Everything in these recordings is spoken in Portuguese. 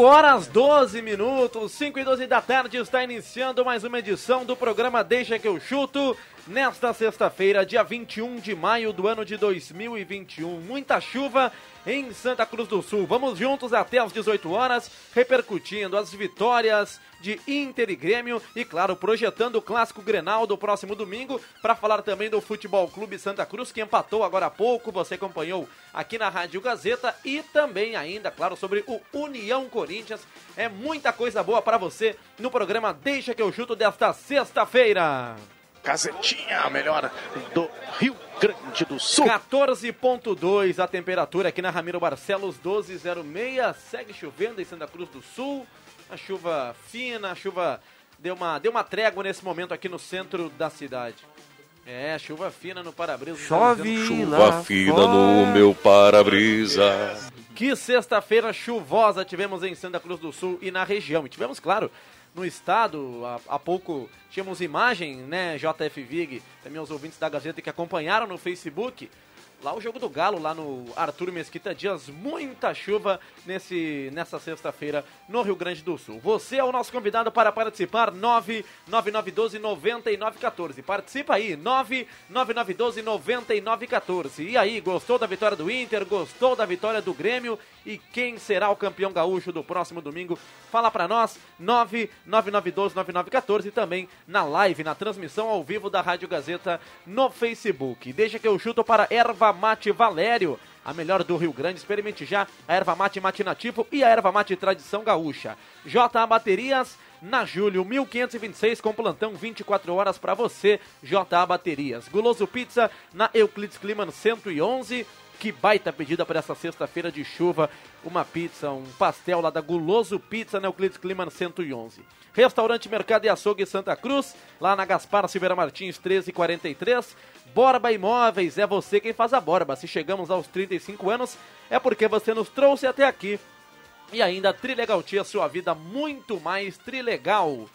Cinco horas 12 minutos, 5 e 12 da tarde, está iniciando mais uma edição do programa Deixa que eu chuto. Nesta sexta-feira, dia 21 de maio do ano de 2021. Muita chuva em Santa Cruz do Sul. Vamos juntos até às 18 horas, repercutindo as vitórias de Inter e Grêmio e, claro, projetando o clássico Grenal do próximo domingo para falar também do Futebol Clube Santa Cruz, que empatou agora há pouco. Você acompanhou aqui na Rádio Gazeta e também ainda, claro, sobre o União Corinthians. É muita coisa boa para você no programa Deixa que eu chuto desta sexta-feira. Gazetinha, a melhor do Rio Grande do Sul. 14.2 a temperatura aqui na Ramiro Barcelos 1206. Segue chovendo em Santa Cruz do Sul. A chuva fina, a chuva deu uma, deu uma trégua nesse momento aqui no centro da cidade. É, chuva fina no para-brisa. Chove Chuva lá fina fora. no meu para-brisa. Que sexta-feira chuvosa tivemos em Santa Cruz do Sul e na região. E tivemos, claro, no estado, há, há pouco tínhamos imagem, né, JF Vig, também os ouvintes da Gazeta que acompanharam no Facebook. Lá o jogo do Galo, lá no Arthur Mesquita Dias, muita chuva nesse, nessa sexta-feira no Rio Grande do Sul. Você é o nosso convidado para participar, 99912-9914. Participa aí, 99912-9914. E aí, gostou da vitória do Inter? Gostou da vitória do Grêmio? E quem será o campeão gaúcho do próximo domingo? Fala para nós, 99912-9914 e também na live, na transmissão ao vivo da Rádio Gazeta no Facebook. Deixa que eu chuto para Erva Mate Valério. A melhor do Rio Grande, experimente já a erva mate matinativo e a erva mate tradição gaúcha. JA Baterias, na Júlio 1526, com plantão 24 horas para você. JA Baterias. Guloso Pizza, na Euclides Kliman 111. Que baita pedida para essa sexta-feira de chuva. Uma pizza, um pastel lá da Guloso Pizza na Euclides Kliman 111. Restaurante Mercado e Açougue Santa Cruz, lá na Gaspar Silveira Martins 1343. Borba Imóveis, é você quem faz a borba. Se chegamos aos 35 anos, é porque você nos trouxe até aqui. E ainda Trilegal Tia, sua vida muito mais trilegal.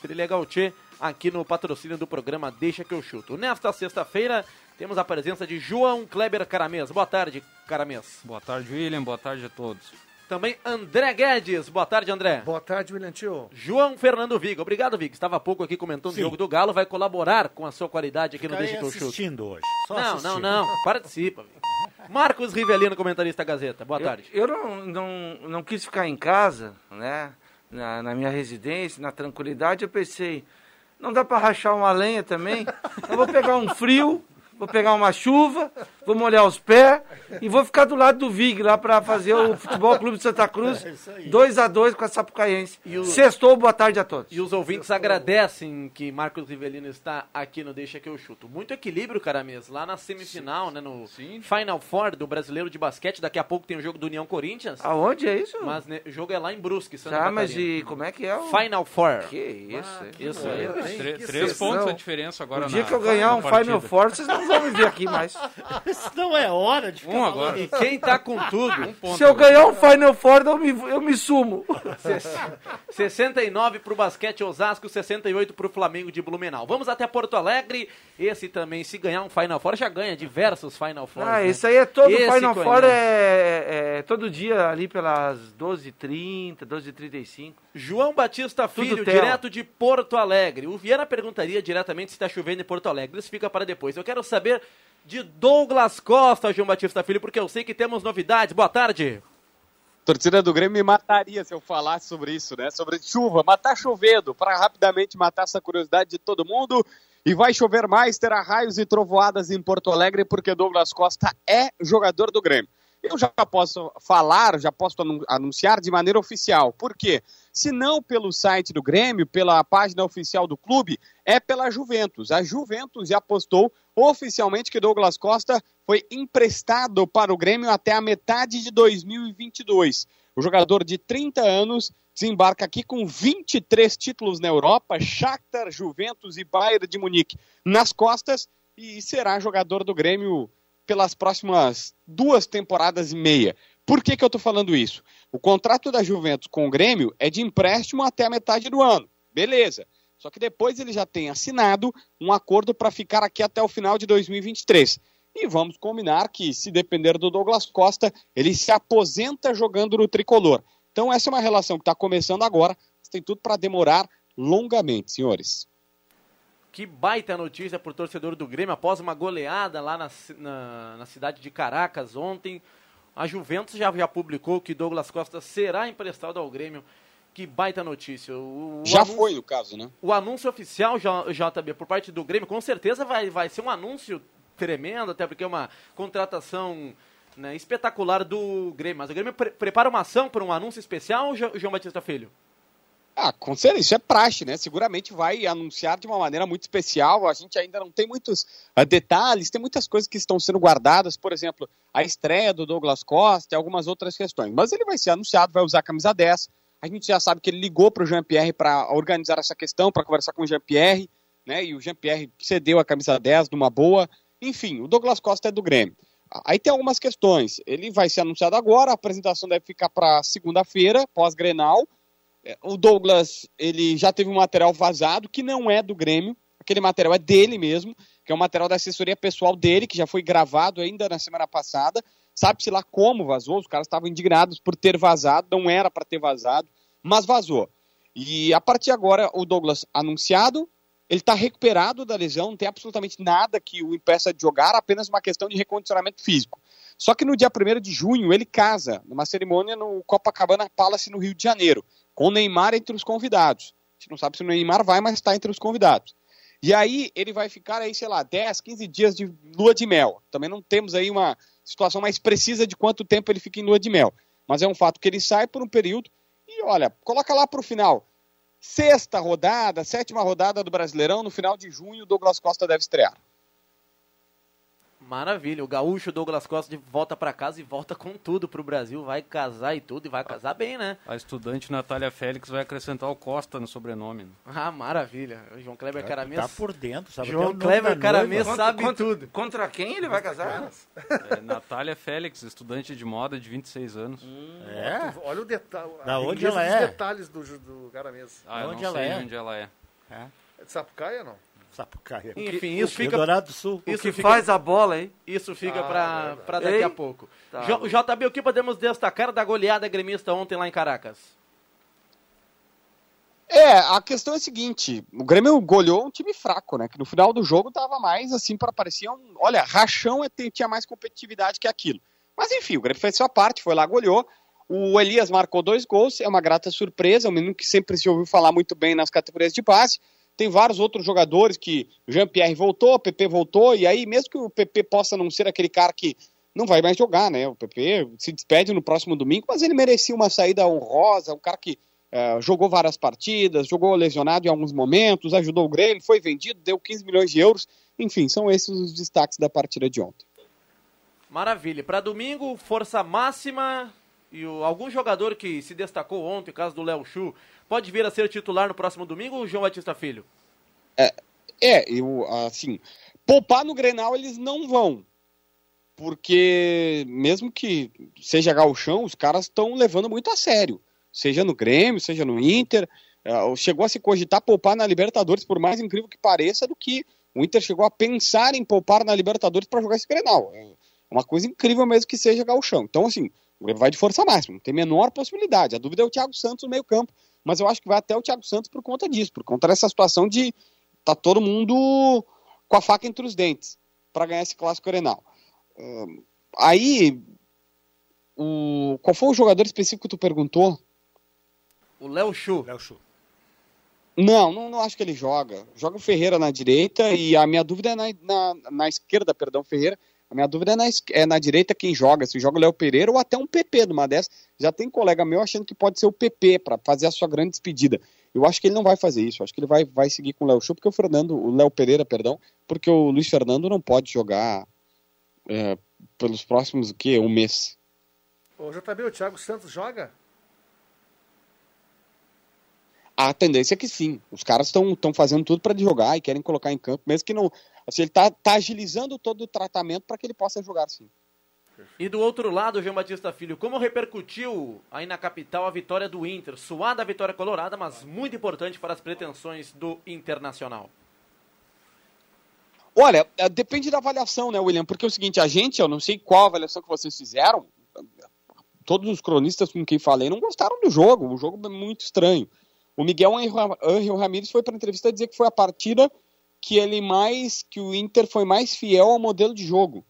Trilegal Tia, aqui no patrocínio do programa Deixa que eu chuto. Nesta sexta-feira, temos a presença de João Kleber Caramês. Boa tarde, Caramês. Boa tarde, William. Boa tarde a todos. Também André Guedes. Boa tarde, André. Boa tarde, William Tio. João Fernando Viga. Obrigado, Viga. Estava há pouco aqui comentando Sim. o jogo do Galo. Vai colaborar com a sua qualidade aqui no eu chuto. assistindo hoje. Só Não, assistindo. não, não. Participa. Viga. Marcos Rivelino, comentarista Gazeta. Boa tarde. Eu, eu não, não, não quis ficar em casa, né? Na, na minha residência, na tranquilidade, eu pensei, não dá para rachar uma lenha também? Eu vou pegar um frio, vou pegar uma chuva, vou molhar os pés e vou ficar do lado do Vig lá para fazer o Futebol Clube de Santa Cruz É isso aí. 2 a 2 com a Sapucaense. O- Sextou, boa tarde a todos. E os ouvintes agradecem que Marcos Rivelino está aqui no Deixa que eu chuto. Muito equilíbrio, cara mesmo. Lá na semifinal, né, no Final Four do Brasileiro de Basquete. Daqui a pouco tem o jogo do União Corinthians. Aonde é isso? Mas né, o jogo é lá em Brusque, Santa Tá, mas e como é que é o... Final Four. Que isso? hein? Isso aí. Que três sessão. pontos a diferença agora O dia na- que eu ganhar um partida. Final Four, vocês não vão me ver aqui mais. Mas não é hora de ficar Um falando agora. E quem tá com tudo, Um ponto Se eu agora. ganhar um Final Four, eu me, eu me sumo. 69 pro basquete Osasco, 68 pro Flamengo de Blumenau. Vamos até Porto Alegre. Esse também, se ganhar um Final Four, já ganha diversos Final Fours. Ah, né? isso aí é todo Esse Final. Four, é, é todo dia ali pelas 12h30, 12h35. João Batista Filho, direto de Porto Alegre. O Viana perguntaria diretamente se está chovendo em Porto Alegre. Isso fica para depois. Eu quero saber de Douglas Costa, João Batista Filho, porque eu sei que temos novidades. Boa tarde. torcida do Grêmio me mataria se eu falasse sobre isso, né? Sobre chuva, mas tá chovendo, para rapidamente matar essa curiosidade de todo mundo. E vai chover mais, terá raios e trovoadas em Porto Alegre, porque Douglas Costa é jogador do Grêmio. Eu já posso falar, já posso anun- anunciar de maneira oficial. Por quê? Se não pelo site do Grêmio, pela página oficial do clube, é pela Juventus. A Juventus já postou oficialmente que Douglas Costa foi emprestado para o Grêmio até a metade de 2022. O jogador de 30 anos desembarca aqui com 23 títulos na Europa, Shakhtar, Juventus e Bayern de Munique nas costas e será jogador do Grêmio pelas próximas duas temporadas e meia. Por que, que eu estou falando isso? O contrato da Juventus com o Grêmio é de empréstimo até a metade do ano. Beleza. Só que depois ele já tem assinado um acordo para ficar aqui até o final de 2023. E vamos combinar que, se depender do Douglas Costa, ele se aposenta jogando no tricolor. Então, essa é uma relação que está começando agora, tem tudo para demorar longamente, senhores. Que baita notícia pro torcedor do Grêmio após uma goleada lá na, na, na cidade de Caracas ontem. A Juventus já, já publicou que Douglas Costa será emprestado ao Grêmio. Que baita notícia. O, o Já anúncio- foi, no caso, né? O anúncio oficial, JB, por parte do Grêmio, com certeza vai, vai ser um anúncio tremendo, até porque é uma contratação né, espetacular do Grêmio. Mas o Grêmio pre- prepara uma ação para um anúncio especial, Jo- João Batista Filho? Ah, com certeza, isso é praxe, né? Seguramente vai anunciar de uma maneira muito especial. A gente ainda não tem muitos ah, detalhes, tem muitas coisas que estão sendo guardadas, por exemplo, a estreia do Douglas Costa e algumas outras questões. Mas ele vai ser anunciado, vai usar a camisa 10. A gente já sabe que ele ligou para o Jean-Pierre para organizar essa questão, para conversar com o Jean-Pierre, né? E o Jean-Pierre cedeu a camisa 10 numa boa. Enfim, o Douglas Costa é do Grêmio. Aí tem algumas questões. Ele vai ser anunciado agora, a apresentação deve ficar para segunda-feira, pós-Grenal. É, O Douglas, ele já teve um material vazado que não é do Grêmio. Aquele material é dele mesmo, que é um material da assessoria pessoal dele, que já foi gravado ainda na semana passada. Sabe-se lá como vazou, os caras estavam indignados por ter vazado, não era para ter vazado, mas vazou. E a partir de agora, o Douglas anunciado, ele está recuperado da lesão, não tem absolutamente nada que o impeça de jogar, apenas uma questão de recondicionamento físico. Só que no dia 1 de junho ele casa, numa cerimônia no Copacabana Palace, no Rio de Janeiro, com o Neymar entre os convidados. A gente não sabe se o Neymar vai, mas está entre os convidados. E aí ele vai ficar aí, sei lá, 10, 15 dias de lua de mel. Também não temos aí uma situação mais precisa de quanto tempo ele fica em lua de mel. Mas é um fato que ele sai por um período e olha, coloca lá para o final. Sexta rodada, sétima rodada do Brasileirão, no final de junho, o Douglas Costa deve estrear. Maravilha, o gaúcho Douglas Costa de volta para casa e volta com tudo pro Brasil, vai casar e tudo, e vai casar bem, né? A estudante Natália Félix vai acrescentar o Costa no sobrenome. né? Ah, maravilha. O João Kleber Caramês. Tá por dentro, sabe? João Kleber Caramês sabe contra, tudo. Contra quem ele vai casar? É, Natália Félix, estudante de moda de 26 anos. É? Olha o detalhe. Da onde ela é? detalhes do, do cara mesmo. Ah, eu Onde não ela sei é? onde ela é. É. É de Sapucaia ou não? Sapucaia. Enfim, isso fica, Eldorado do Sul. isso que fica, faz a bola, hein? isso fica Ah, verdade. pra daqui Ei. a pouco. Tá. JB, o que podemos destacar da goleada gremista ontem lá em Caracas? É, a questão é a seguinte: o Grêmio goleou um time fraco, né? Que no final do jogo tava mais assim para parecer um. Olha, rachão é- tinha mais competitividade que aquilo. Mas enfim, o Grêmio fez sua parte, foi lá, goleou. O Elias marcou dois gols, é uma grata surpresa, é um menino que sempre se ouviu falar muito bem nas categorias de base. Tem vários outros jogadores que Jean-Pierre voltou, PP voltou, e aí, mesmo que o PP possa não ser aquele cara que não vai mais jogar, né? O PP se despede no próximo domingo, mas ele merecia uma saída honrosa, um cara que eh, jogou várias partidas, jogou lesionado em alguns momentos, ajudou o Grêmio, foi vendido, deu 15 milhões de euros. Enfim, são esses os destaques da partida de ontem. Maravilha. Para domingo, força máxima e o- algum jogador que se destacou ontem, o caso do Léo Chu, pode vir a ser titular no próximo domingo ou João Batista Filho? É, eu, assim, poupar no Grenal eles não vão. porque mesmo que seja gauchão, os caras estão levando muito a sério. Seja no Grêmio, seja no Inter. É, chegou a se cogitar poupar na Libertadores, por mais incrível que pareça, do que o Inter chegou a pensar em poupar na Libertadores para jogar esse Grenal. É uma coisa incrível mesmo que seja gauchão. Então, assim, o Grêmio vai de força máxima, não tem menor possibilidade. A dúvida é o Thiago Santos no meio campo, mas eu acho que vai até o Thiago Santos por conta disso, por conta dessa situação de tá todo mundo com a faca entre os dentes para ganhar esse clássico Grenal. Uh, aí, o, qual foi o jogador específico que tu perguntou? O Léo Chu. Léo Chu. Não, não, não acho que ele joga. Joga o Ferreira na direita e a minha dúvida é na, na, na esquerda, perdão, Ferreira. A minha dúvida é na, é na direita quem joga, se joga o Léo Pereira ou até um PP numa dessas. Já tem colega meu achando que pode ser o PP para fazer a sua grande despedida. Eu acho que ele não vai fazer isso. Acho que ele vai, vai seguir com o Léo Chu, porque o Fernando, o Léo Pereira, perdão, porque o Luiz Fernando não pode jogar é, pelos próximos o quê? Um mês. Ô, JB, o Thiago Santos joga? A tendência é que sim. Os caras estão fazendo tudo para jogar e querem colocar em campo, mesmo que não. Assim, ele está tá agilizando todo o tratamento para que ele possa jogar sim. E do outro lado, João Batista Filho, como repercutiu aí na capital a vitória do Inter? Suada a vitória colorada, mas muito importante para as pretensões do Internacional. Olha, é, depende da avaliação, né, William? Porque é o seguinte, a gente, eu não sei qual avaliação que vocês fizeram, todos os cronistas com quem falei não gostaram do jogo, o jogo é muito estranho. O Miguel Angel Ramírez foi para a entrevista dizer que foi a partida que ele mais, que o Inter foi mais fiel ao modelo de jogo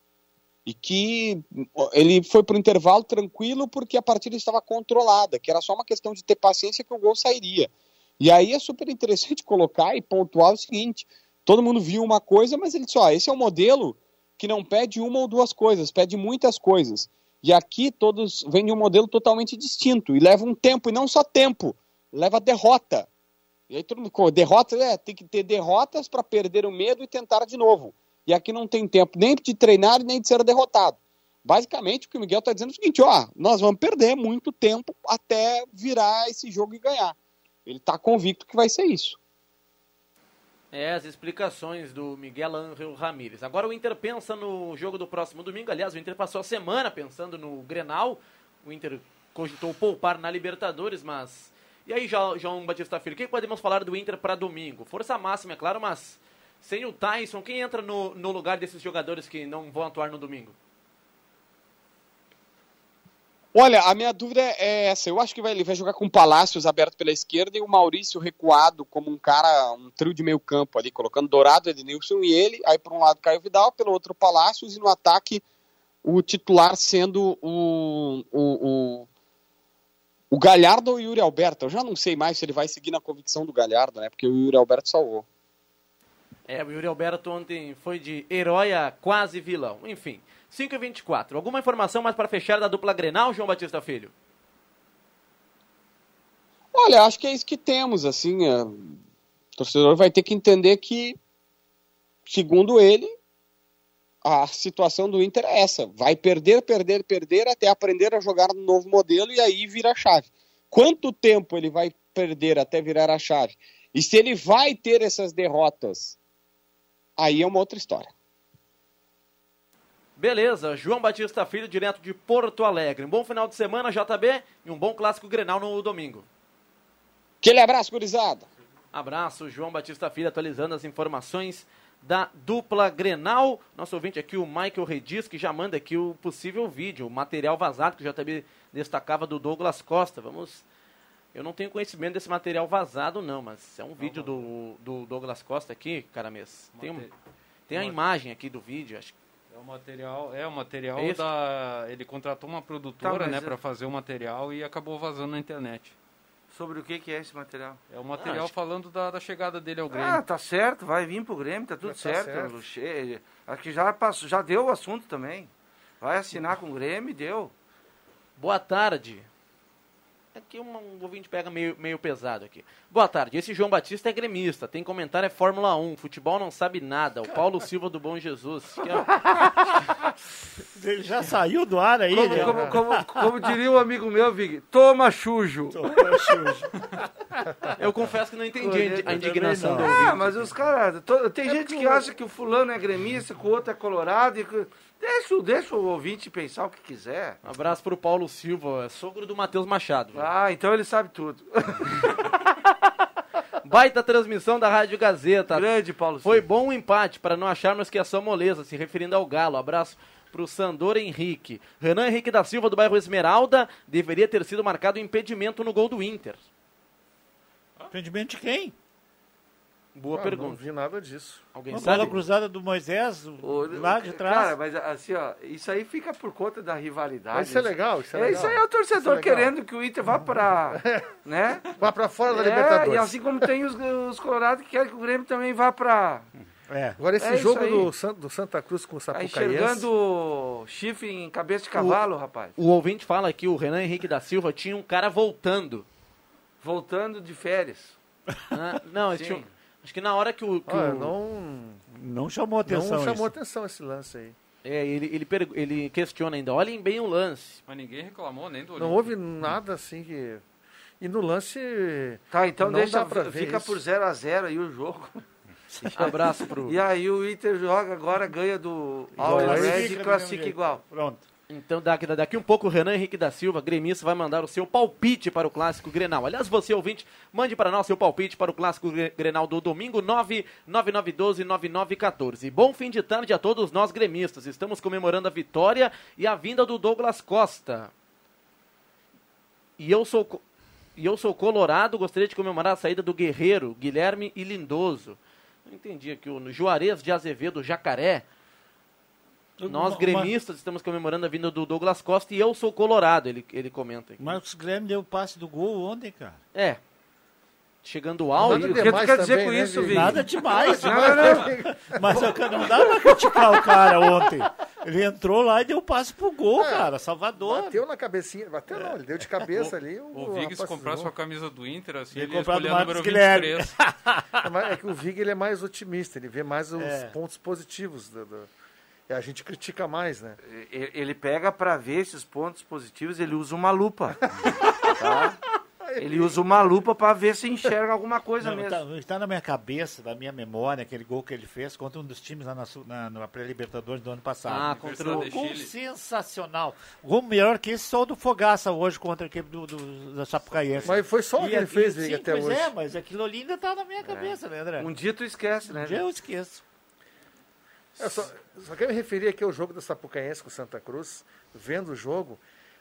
e que ele foi para o intervalo tranquilo porque a partida estava controlada, que era só uma questão de ter paciência que o gol sairia. E aí é super interessante colocar e pontuar o seguinte: todo mundo viu uma coisa, mas ele disse: ó, esse é um modelo que não pede uma ou duas coisas, pede muitas coisas. E aqui todos vêm de um modelo totalmente distinto e leva um tempo, e não só tempo, leva derrota. E aí todo mundo, derrota, é, tem que ter derrotas para perder o medo e tentar de novo. E aqui não tem tempo nem de treinar nem de ser derrotado. Basicamente, o que o Miguel está dizendo é o seguinte: ó, nós vamos perder muito tempo até virar esse jogo e ganhar. Ele está convicto que vai ser isso. É, as explicações do Miguel Ángel Ramírez. Agora o Inter pensa no jogo do próximo domingo. Aliás, o Inter passou a semana pensando no Grenal. O Inter cogitou poupar na Libertadores, mas e aí, João Batista Filho, o que podemos falar do Inter para domingo? Força máxima, é claro, mas sem o Tyson, quem entra no, no lugar desses jogadores que não vão atuar no domingo? Olha, a minha dúvida é essa. Eu acho que vai, ele vai jogar com o Palácios aberto pela esquerda e o Maurício recuado como um cara, um trio de meio campo ali, colocando Dourado, Ednilson e ele. Aí por um lado Caio Vidal, pelo outro Palácios e no ataque o titular sendo o, o, o o Galhardo ou o Yuri Alberto? Eu já não sei mais se ele vai seguir na convicção do Galhardo, né? Porque o Yuri Alberto salvou. É, o Yuri Alberto ontem foi de herói a quase vilão. Enfim, 5 e 24 Alguma informação mais para fechar da dupla Grenal, João Batista Filho? Olha, acho que é isso que temos, assim. É... O torcedor vai ter que entender que, segundo ele, a situação do Inter é essa: vai perder, perder, perder até aprender a jogar no novo modelo e aí vira a chave. Quanto tempo ele vai perder até virar a chave? E se ele vai ter essas derrotas, aí é uma outra história. Beleza, João Batista Filho, direto de Porto Alegre. Um bom final de semana, JB, e um bom clássico Grenal no domingo. Aquele abraço, gurizada. Abraço, João Batista Filho, atualizando as informações da dupla Grenal. Nosso ouvinte aqui, o Michael Redis, que já manda aqui o possível vídeo, o material vazado, que já também destacava do Douglas Costa. Vamos. Eu não tenho conhecimento desse material vazado, não, mas é um vídeo do, do Douglas Costa aqui, Caramês. Tem, um, tem a imagem aqui do vídeo, acho é o material, é o material é da. Ele contratou uma produtora, tá, né, é... para fazer o material e acabou vazando na internet. Sobre o que, que é esse material? É o material ah, falando da, da, chegada dele ao Grêmio. Ah, tá certo, vai vir pro Grêmio, tá tudo tá certo. certo. Acho que já, passou, já deu o assunto também. Vai assinar com o Grêmio deu. Boa tarde. Aqui um, um ouvinte pega meio, meio pesado aqui. Boa tarde, esse João Batista é gremista, tem comentário é Fórmula 1, futebol não sabe nada. O Paulo Silva do Bom Jesus. É... Ele já saiu do ar aí. Como, né? como, como, como, diria um amigo meu, Vig, toma chujo. Toma chujo. Eu confesso que não entendi a indignação do ouvinte. Ah, mas os caras... Tem é gente que acha que o fulano é gremista, que o outro é colorado e que Deixa, deixa o ouvinte pensar o que quiser. Um abraço pro Paulo Silva, sogro do Matheus Machado. viu? Ah, então ele sabe tudo. Baita transmissão da Rádio Gazeta. Grande Paulo Foi Silva. bom o empate, para não acharmos que é só moleza, se referindo ao Galo. Abraço pro Sandor Henrique. Renan Henrique da Silva, do bairro Esmeralda, deveria ter sido marcado impedimento no gol do Inter. Impedimento de quem? Boa Ah, Não pergunta. vi nada disso. Alguém Uma sabe? bola cruzada do Moisés, O- lá de trás. Cara, mas assim, ó, isso aí fica por conta da rivalidade. Mas isso é legal, isso é É, legal. isso aí é o torcedor é querendo que o Inter vá pra. né? Vá pra fora da É, Libertadores. e assim como tem os, os Colorados que querem que o Grêmio também vá pra. É. Agora esse É jogo do, do Santa Cruz com o Tá Sapucaense... enxergando chifre em cabeça de cavalo, rapaz. O ouvinte fala que o Renan Henrique da Silva tinha um cara voltando. Voltando de férias. Ah, não, Sim. tinha- acho que na hora que o. que Olha, o- não, Não chamou atenção não chamou isso. atenção esse lance aí. é, ele, ele, pergu- ele questiona ainda. Olhem bem o lance. Mas ninguém reclamou nem do Não houve nada assim que... E no lance... Tá, então Não deixa, dá pra ver fica isso. por 0 a 0 aí o jogo. Abraço pro. E aí o Inter joga agora, ganha do aí Red e classifica igual. Pronto. Então, daqui, daqui um pouco, o Renan Henrique da Silva, gremista, vai mandar o seu palpite para o Clássico Grenal. Aliás, você, ouvinte, mande para nós seu palpite para o Clássico Gre- Grenal do domingo, 99912-9914. Bom fim de tarde a todos nós gremistas. Estamos comemorando a vitória e a vinda do Douglas Costa. E eu sou, e eu sou colorado, gostaria de comemorar a saída do Guerreiro, Guilherme e Lindoso. Não entendi aqui, o Juarez de Azevedo, Jacaré. Nós, gremistas, estamos comemorando a vinda do Douglas Costa e eu sou colorado, ele, ele comenta aqui. Marcos Grêmio deu o passe do gol ontem, cara. É. Chegando o áudio. O que tu quer dizer com né, isso, Vini? Nada demais. Não, não, não. Mas eu- não dá pra criticar o cara ontem. Ele entrou lá e deu passe pro gol, É, cara. Salvador. Bateu na cabecinha. Bateu não, ele deu de cabeça ali. O Viggs comprasse uma camisa do Inter, assim, ele a Marcos número Guilherme. 23. É mas É que o Vig ele é mais otimista, ele vê mais os É. pontos positivos. Do, do- a gente critica mais, né? E- Ele pega pra ver esses pontos positivos, ele usa uma lupa. tá? Ele usa uma lupa pra ver se enxerga alguma coisa Não, mesmo. tá, está na minha cabeça, na minha memória, aquele gol que ele fez contra um dos times lá na, na, na pré-libertadores do ano passado. Ah, contra o... Gol sensacional. Gol melhor que esse só o do Fogaça hoje contra a equipe do, do, da Sapucaense. Mas foi só o que E ele fez, sim, Vig, até pois hoje. é, mas aquilo ali ainda tá na minha cabeça, né, André? Um dia tu esquece, né? Um dia eu esqueço. Eu só, só quero me referir aqui ao jogo da Sapucaense com Santa Cruz, vendo o jogo.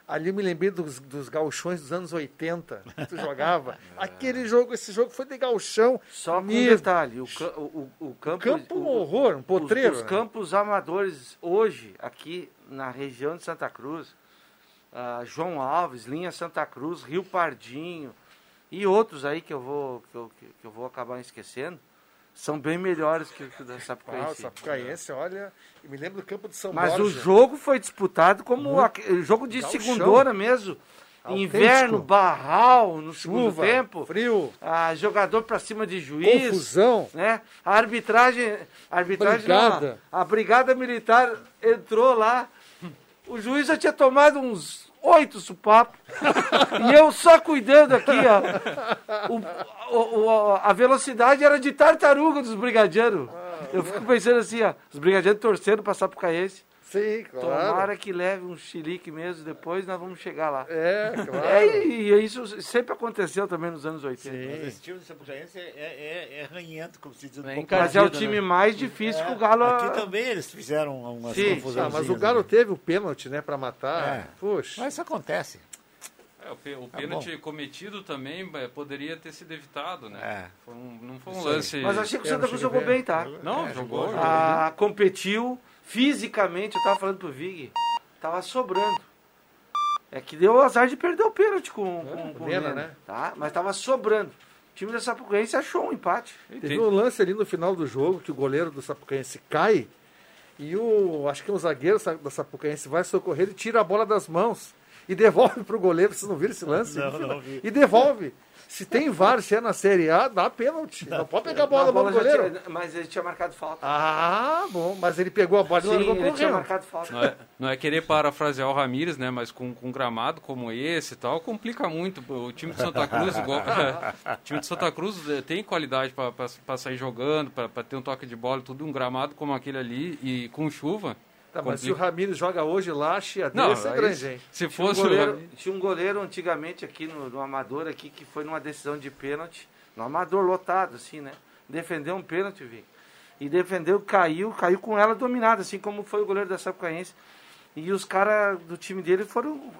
Ali eu me lembrei dos, dos gauchões dos anos 80, que tu jogava. Aquele jogo, esse jogo foi de gauchão. Só com um detalhe, o, o, o, campo... Campo um horror, um os- potreiro. Os, né? campos amadores hoje, aqui na região de Santa Cruz, ah, João Alves, Linha Santa Cruz, Rio Pardinho e outros aí que eu vou, que eu, que eu vou acabar esquecendo, são bem melhores que, o que o da Ah, o Sapucaense. Sapucaense, olha, eu me lembro do campo de São Mas o Borja. jogo foi disputado como aque- jogo de Gauchão. segundona mesmo. Autêntico. Inverno, barral no segundo Chuva, tempo. frio, Ah, jogador pra cima de juiz. confusão. né? A arbitragem, a arbitragem não, Brigada. a, a brigada militar entrou lá. O juiz já tinha tomado uns oito supapos. e eu só cuidando aqui, ó. O- o- a velocidade era de tartaruga dos brigadeiros. Eu fico pensando assim, ó, os brigadeiros torcendo pra Sapucaense. Sim, claro. Tomara que leve um chilique mesmo, depois nós vamos chegar lá. É, claro. É, e, isso sempre aconteceu também nos anos 80. Mas esse time do Sapucaense é, é, é ranhento, como se diz. É no encardido, Mas é o né? time mais difícil que o É, Galo... Aqui também eles fizeram umas Sim. confusões. Ah, mas o Galo teve o pênalti, né, pra matar. É. Puxa. Mas isso acontece. É, o, o Tá pênalti cometido também é, poderia ter sido evitado, né? É. Foi um- não foi um lance... Mas achei que o É, Santa Cruz jogou bem, tá? Não, É, jogou. jogou, Ah, competiu fisicamente, eu tava falando pro Vig, tava sobrando. É que deu o azar de perder o pênalti com, com, com o Mena, né? Tá? Mas tava sobrando. O time da Sapucaense achou um empate. Teve um lance ali no final do jogo que o goleiro do Sapucaense cai e o, acho que o zagueiro da Sapucaense vai socorrer e tira a bola das mãos e devolve pro goleiro. Vocês não viram esse lance? Não, não vi. E devolve. Se tem VAR, se é na Série A, dá pênalti. Não, pode pegar a bola A da mão do já goleiro. tinha- mas ele tinha marcado falta. Ah, bom. Mas ele pegou a bola e Sim, não levou ele tinha marcado falta. Não é, não é querer parafrasear o Ramires, né? Mas com, com um gramado como esse e tal, complica muito. O time de Santa Cruz, igual, o time de Santa Cruz eh, tem qualidade para sair jogando, para ter um toque de bola, e tudo um gramado como aquele ali e com chuva. Tá, mas se o. Ramires joga hoje lá, chia Não, é grande, hein? Se Tinha um, fosse o goleiro, Ramires- tinha um goleiro antigamente aqui no, no Amador aqui que foi numa decisão de pênalti, no Amador lotado, assim, né? Defendeu um pênalti, vi. E defendeu, caiu, caiu com ela dominada, assim como foi o goleiro da Sapucaense. E os caras do time dele foram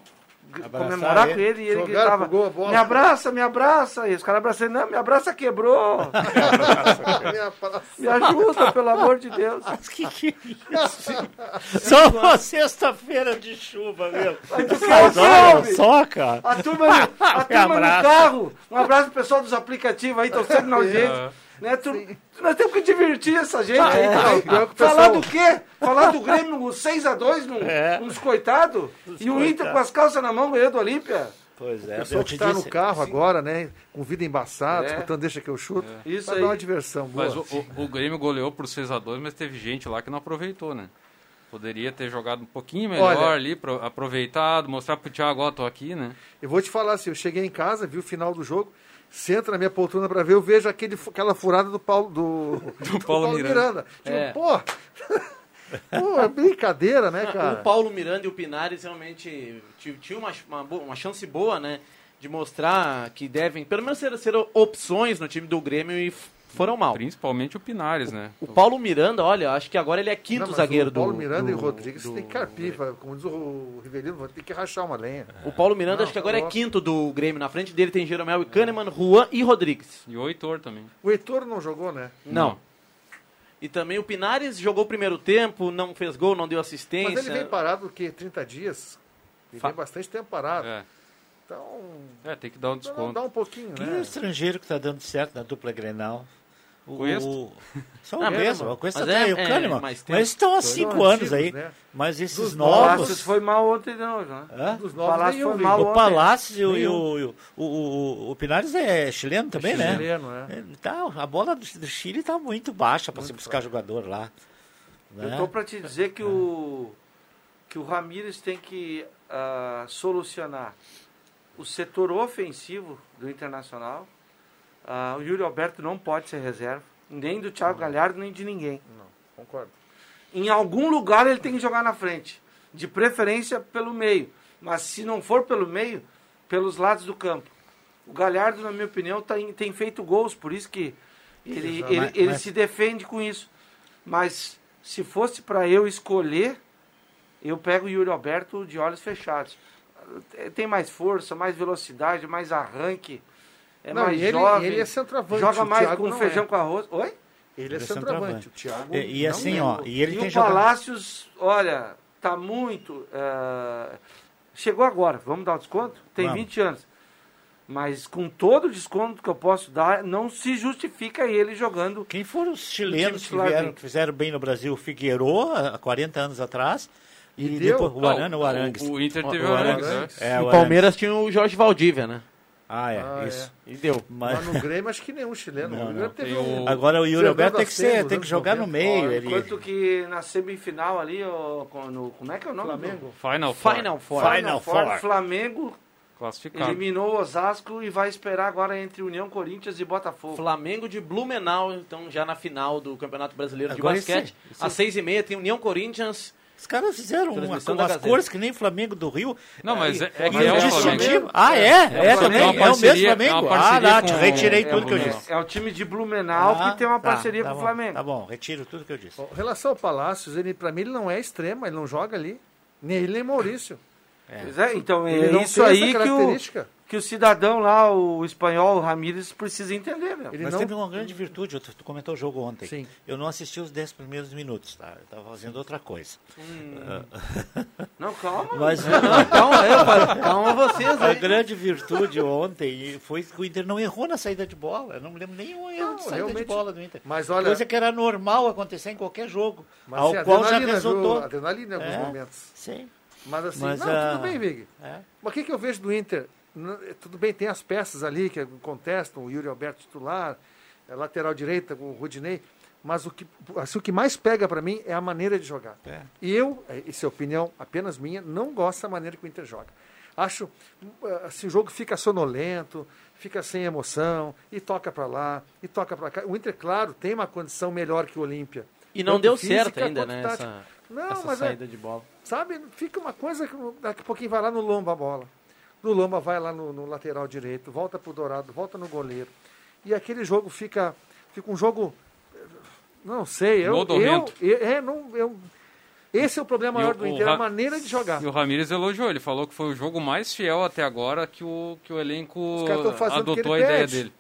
Abraçar comemorar ele. com ele e ele Jogaram gritava, me abraça, me abraça. E os caras abraçando, não, me abraça quebrou. Minha praça. me ajuda, pelo amor de Deus. Mas que que é isso? Só uma sexta-feira de chuva, meu. Mas olha só, cara. A turma, a Me turma no abraça. carro. Um abraço pro pessoal dos aplicativos aí, estão sempre na audiência. É. Né? Tu, nós temos que divertir essa gente aí. É, também. o pior é que o Falar do quê? Falar do Grêmio 6x2, num, É. uns coitados. E o Inter com as calças na mão ganhou do Olímpia. Pois é, O pessoal eu que te está no carro agora, né? Com vida embaçada, É. escutando Deixa que eu chuto. Isso Vai aí. dar uma diversão boa. Mas o, o- o Grêmio goleou por 6x2, mas teve gente lá que não aproveitou, né? Poderia ter jogado um pouquinho melhor Olha- ali, pro- aproveitado, mostrar pro Thiago, ó, tô aqui, né? Eu vou te falar assim, eu cheguei em casa, vi o final do jogo, sento na minha poltrona pra ver, eu vejo aquele, aquela furada do Paulo, do, do Paulo Miranda. Tipo, É. pô, pô, é brincadeira, né, O cara? Paulo Miranda e o Pinares realmente ti- tinham uma, uma, uma chance boa, né? De mostrar que devem, pelo menos, ser, ser opções no time do Grêmio e foram mal. Principalmente o Pinares, né? O Paulo Miranda, olha, acho que agora ele é quinto Não, mas zagueiro o Paulo do. Miranda do, e o Rodrigues do- tem que carpir, vai- como diz o Rivelino, vão ter que rachar uma lenha. O Paulo Miranda, Não, acho que agora é quinto do Grêmio. Na frente dele tem Jeromel e Kahneman, Juan e Rodrigues. E o Heitor também. O Heitor não jogou, né? Não. E também o Pinares jogou o primeiro tempo, não fez gol, não deu Mas assistência. ele vem parado o quê? 30 dias? Ele Fa- vem bastante tempo parado. É, Então, é tem que dar um desconto. dá um pouquinho, Quem é o né? estrangeiro que tá dando certo na dupla Grenal? O, Cuesta? o- o Ah, mesmo, mas- o Cuesta mas tá é- o é, Kahneman. mais Mas eles estão há São cinco antigos, anos aí. né? Mas esses Dos Palácios novos... foi mal ontem novo, né? Hã? Dos O novos, Palácio foi mal O ontem. Palácio e o, Nenhum. e o, o, o, o Pinares é chileno também, né? Chileno, né? É, Tá, a bola do, Chile tá muito baixa para se buscar jogador lá. Eu né? tô para te dizer que o que o Ramires tem que ah, solucionar o setor ofensivo do Internacional. Ah, o Yuri Alberto não pode ser reserva, nem do Thiago Galhardo, nem de ninguém. Concordo. Em algum lugar ele tem que jogar na frente, de preferência pelo meio. Mas se não for pelo meio, pelos lados do campo. O Galhardo, na minha opinião, tá em- tem feito gols, por isso que ele, Mas- ele, mas- ele se defende com isso. Mas se fosse para eu escolher, eu pego o Yuri Alberto de olhos fechados. Tem mais força, mais velocidade, mais arranque. É Não, mais e ele- jovem. ele é centroavante, Joga mais Thiago com feijão é. com arroz. Oi? Ele é Ele é centroavante. centroavante. O Thiago. E, e não assim, é. ó, e ele e tem o jogado... Palácios, olha, tá muito. eh, chegou agora, vamos dar o desconto? Tem Vamos. 20 anos. Mas com todo o desconto que eu posso dar, não se justifica ele jogando. Quem foram os chilenos que, vieram, que fizeram bem no Brasil? O Figueiredo, há 40 anos atrás. E, E deu? depois o Arana, o Arangues. o- o Inter teve o o Arangues. Arangues, É, E o o Arangues. Palmeiras tinha o Jorge Valdívia, né? Ah, é, Ah, isso. E deu. Mas, Mas no Grêmio, acho que nenhum chileno. Não, não. teve Tem um- o- agora o Yuri Alberto tem que, ser, nos tem que jogar no 90. meio. Ó, ele, enquanto que na semifinal ali, ó, no, como é que é o nome? do- Flamengo. Final Four. Final Four. Final, Final Four. Four. Flamengo Classificado. eliminou o Osasco e vai esperar agora entre União Corinthians e Botafogo. Flamengo de Blumenau, então já na final do Campeonato Brasileiro de Agora Basquete. esse- esse- Às seis e meia tem União Corinthians. Os caras fizeram uma, umas Gazeta. cores que nem Flamengo do Rio. Não, mas é- é que um é o distintivo. Flamengo. Ah, é? É, o Flamengo, também? é uma É o mesmo parceria- é Flamengo? Ah, parceria lá, com- te retirei É, tudo que eu é- disse. é o time de Blumenau Ah, que tem uma tá, parceria tá com o Flamengo. Tá bom, retiro tudo que eu disse. Em relação ao Palácios, ele, pra mim, ele não é extremo, ele não joga ali. Nem ele, nem Maurício. Pois é, então é isso aí essa que o, característica. Que o cidadão lá, o espanhol, o Ramírez, precisa entender, meu. Ele Mas não... teve uma grande virtude, tu comentou o jogo ontem. Sim. Eu não assisti os 10 primeiros minutos, tá? Eu estava fazendo outra coisa. Não, calma. Mas Calma, aí, rapaz. calma vocês a aí. grande virtude ontem foi que o Inter não errou na saída de bola. Eu não me lembro nenhum erro Não, de saída realmente. de bola do Inter. Mas olha, Coisa que era normal acontecer em qualquer jogo. mas, ao qual já resultou. viu? Adrenalina em alguns É. momentos. Sim. Mas assim, Mas, não, ah, tudo bem, Vig. É. Mas o que, que eu vejo do Inter? N- Tudo bem, tem as peças ali que contestam, o Yuri Alberto titular, é, lateral direita, com o Rodinei, mas o que, assim, o que mais pega para mim é a maneira de jogar. É. E eu, é, isso é opinião apenas minha, não gosto da maneira que o Inter joga. Acho, assim, o jogo fica sonolento, fica sem emoção, e toca para lá, e toca para cá. O Inter, claro, tem uma condição melhor que o Olímpia. E não Tanto deu física certo ainda, né? tática. essa- Não, essa mas é- saída de bola. Sabe, fica uma coisa que daqui a pouquinho vai lá no lomba a bola. Lomba vai lá no, no lateral direito, volta pro Dourado, volta no goleiro. E aquele jogo fica, fica um jogo, eh, não sei, eu, eu, eu- é, não, eu, esse é o problema maior o- do Inter, a Ra- maneira de jogar. E o Ramires elogiou, ele falou que foi o jogo mais fiel até agora que o, que o elenco adotou a ele ideia pede. dele.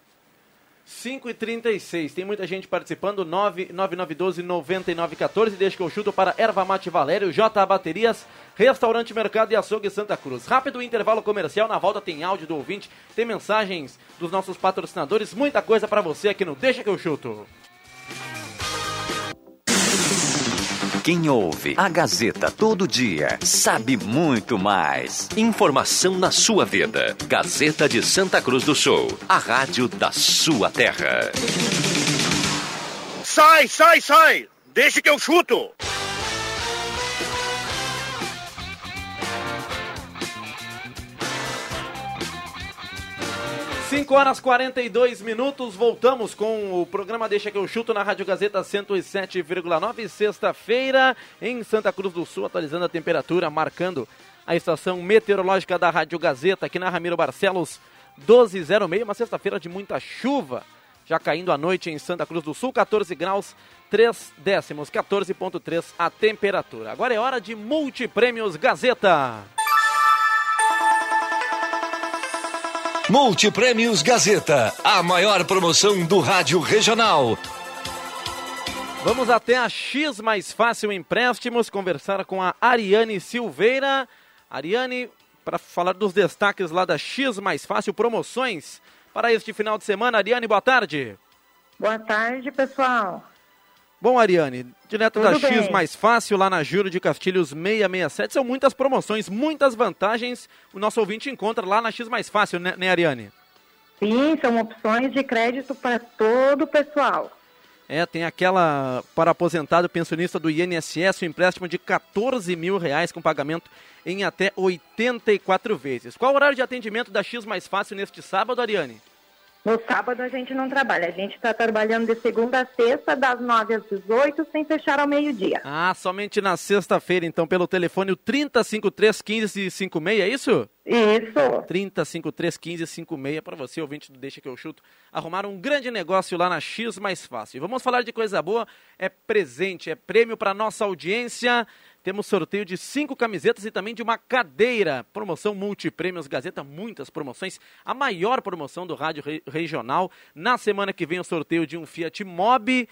5 e 36 tem muita gente participando, 99912-9914, deixa que eu chuto para Erva Mate Valério, J Baterias, Restaurante Mercado e Açougue Santa Cruz. Rápido intervalo comercial, na volta tem áudio do ouvinte, tem mensagens dos nossos patrocinadores, muita coisa para você aqui no Deixa que eu chuto. Quem ouve a Gazeta todo dia sabe muito mais. Informação na sua vida. Gazeta de Santa Cruz do Sul, a rádio da sua terra. Sai, sai, sai! Deixa que eu chuto! 5 horas 42 minutos, voltamos com o programa Deixa que eu chuto na Rádio Gazeta 107,9, sexta-feira, em Santa Cruz do Sul, atualizando a temperatura, marcando a estação meteorológica da Rádio Gazeta, aqui na Ramiro Barcelos, 1206, uma sexta-feira de muita chuva, já caindo à noite em Santa Cruz do Sul, 14 graus, 3 décimos, 14,3 a temperatura. Agora é hora de multiprêmios Gazeta. Multiprêmios Gazeta, a maior promoção do rádio regional. Vamos até a X Mais Fácil Empréstimos conversar com a Ariane Silveira. Ariane, para falar dos destaques lá da X Mais Fácil Promoções para este final de semana. Ariane, boa tarde. Boa tarde, pessoal. Bom, Ariane, direto Tudo da X bem. Mais Fácil, lá na Júlio de Castilhos 667, são muitas promoções, muitas vantagens. O nosso ouvinte encontra lá na X Mais Fácil, né, né Ariane? Sim, são opções de crédito para todo o pessoal. É, tem aquela para aposentado pensionista do INSS, um empréstimo de 14 mil reais com pagamento em até 84 vezes. Qual o horário de atendimento da X Mais Fácil neste sábado, Ariane? No sábado a gente não trabalha, a gente está trabalhando de segunda a sexta, das 9 às 18, sem fechar ao meio-dia. Ah, somente na sexta-feira, então, pelo telefone o 3053 1556, é isso? Isso. 3053 1556 para você, ouvinte do Deixa que eu chuto, arrumar um grande negócio lá na X Mais Fácil. Vamos falar de coisa boa, é presente, é prêmio para nossa audiência. Temos sorteio de cinco camisetas e também de uma cadeira. Promoção Multiprêmios Gazeta, muitas promoções. A maior promoção do rádio re- regional. Na semana que vem, o sorteio de um Fiat Mobi.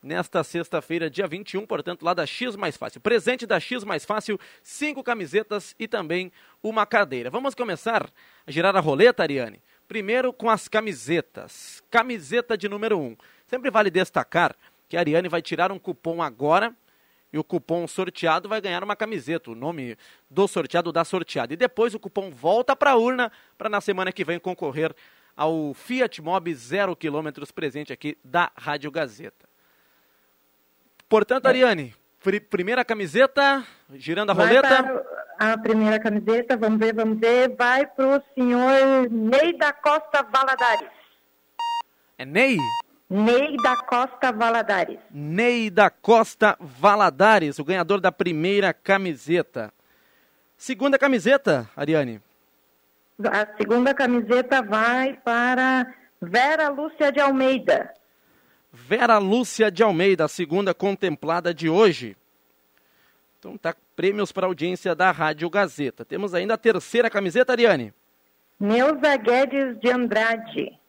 Nesta sexta-feira, dia 21, portanto, lá da X Mais Fácil. Presente da X Mais Fácil, cinco camisetas e também uma cadeira. Vamos começar a girar a roleta, Ariane? Primeiro com as camisetas. Camiseta de número 1. Um. Sempre vale destacar que a Ariane vai tirar um cupom agora e o cupom sorteado vai ganhar uma camiseta, o nome do sorteado da sorteada. E depois o cupom volta para a urna para na semana que vem concorrer ao Fiat Mobi 0 km presente aqui da Rádio Gazeta. Portanto, Ariane, pri- primeira camiseta, girando a Vai roleta. a primeira camiseta, vamos ver, vamos ver, vai para o senhor Ney da Costa Valadares. É Ney? Ney da Costa Valadares. Ney da Costa Valadares, o ganhador da primeira camiseta. Segunda camiseta, Ariane. A segunda camiseta vai para Vera Lúcia de Almeida. Vera Lúcia de Almeida, a segunda contemplada de hoje. Então tá, prêmios para a audiência da Rádio Gazeta. Temos ainda a terceira camiseta, Ariane. Neuza Guedes de Andrade.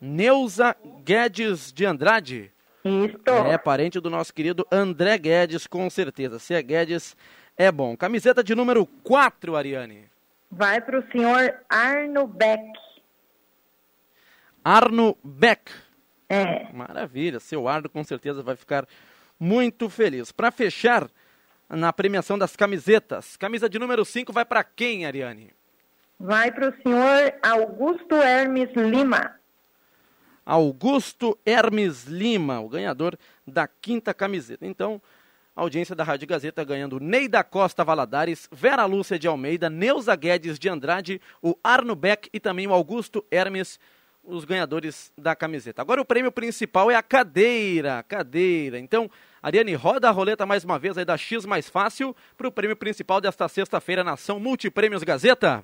Neuza Guedes de Andrade. Isso. É parente do nosso querido André Guedes, com certeza. Se é Guedes, é bom. Camiseta de número 4, Ariane. Vai para o senhor Arno Beck. Arno Beck. É. Maravilha, seu Arno com certeza vai ficar muito feliz. Para fechar na premiação das camisetas, camisa de número 5 vai para quem, Ariane? Vai para o senhor Augusto Hermes Lima. Augusto Hermes Lima, o ganhador da quinta camiseta. Então, audiência da Rádio Gazeta ganhando Ney da Costa Valadares, Vera Lúcia de Almeida, Neuza Guedes de Andrade, o Arno Beck e também o Augusto Hermes, os ganhadores da camiseta. Agora o prêmio principal é a cadeira, cadeira. Então, Ariane, roda a roleta mais uma vez aí da X Mais Fácil para o prêmio principal desta sexta-feira na ação Multiprêmios Gazeta.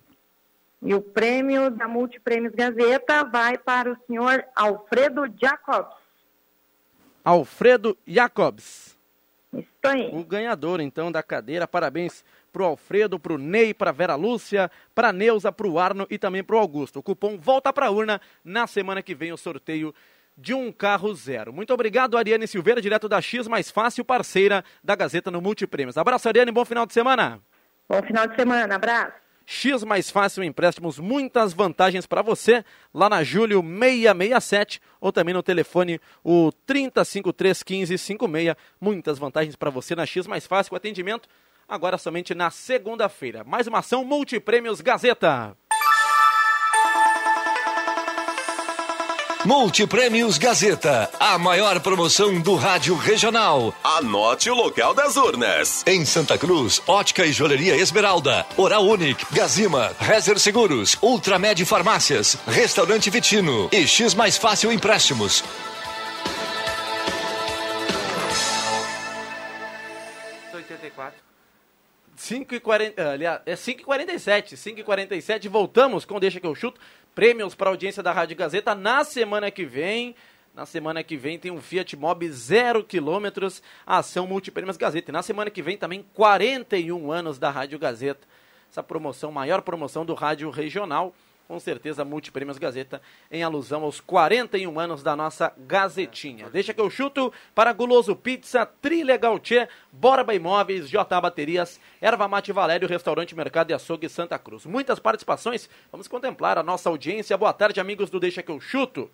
E o prêmio da Multiprêmios Gazeta vai para o senhor Alfredo Jacobs. Alfredo Jacobs. Isso aí. O ganhador, então, da cadeira. Parabéns pro Alfredo, pro Ney, pra Vera Lúcia, pra Neuza, pro Arno e também pro Augusto. O cupom volta pra urna na semana que vem o sorteio de um carro zero. Muito obrigado, Ariane Silveira, direto da X Mais Fácil, parceira da Gazeta no Multiprêmios. Abraço, Ariane, bom final de semana. Bom final de semana, abraço. X Mais Fácil Empréstimos, muitas vantagens para você, lá na Júlio 667 ou também no telefone o 30531556. Muitas vantagens para você na X Mais Fácil, o atendimento agora somente na segunda-feira. Mais uma ação Multiprêmios Gazeta. Multiprêmios Gazeta, a maior promoção do rádio regional. Anote o local das urnas. Em Santa Cruz, Ótica e Joalheria Esmeralda, Oral Unique, Gazima, Rezer Seguros, Ultramed Farmácias, Restaurante Vitino e X Mais Fácil Empréstimos. 5 e 40, aliás, é 5 e 47, 5 e 47, voltamos com Deixa que eu chuto, prêmios para audiência da Rádio Gazeta na semana que vem. Na semana que vem tem um Fiat Mobi 0 quilômetros, ação Multiprêmios Gazeta. E na semana que vem também 41 anos da Rádio Gazeta. Essa promoção, maior promoção do rádio regional com certeza Multiprêmios Gazeta, em alusão aos 41 anos da nossa Gazetinha. Deixa que eu chuto para Guloso Pizza, Trilha Gautier, Borba Imóveis, J Baterias, Erva Mate Valério, Restaurante Mercado e Açougue Santa Cruz. Muitas participações, vamos contemplar a nossa audiência. Boa tarde, amigos do Deixa que eu chuto.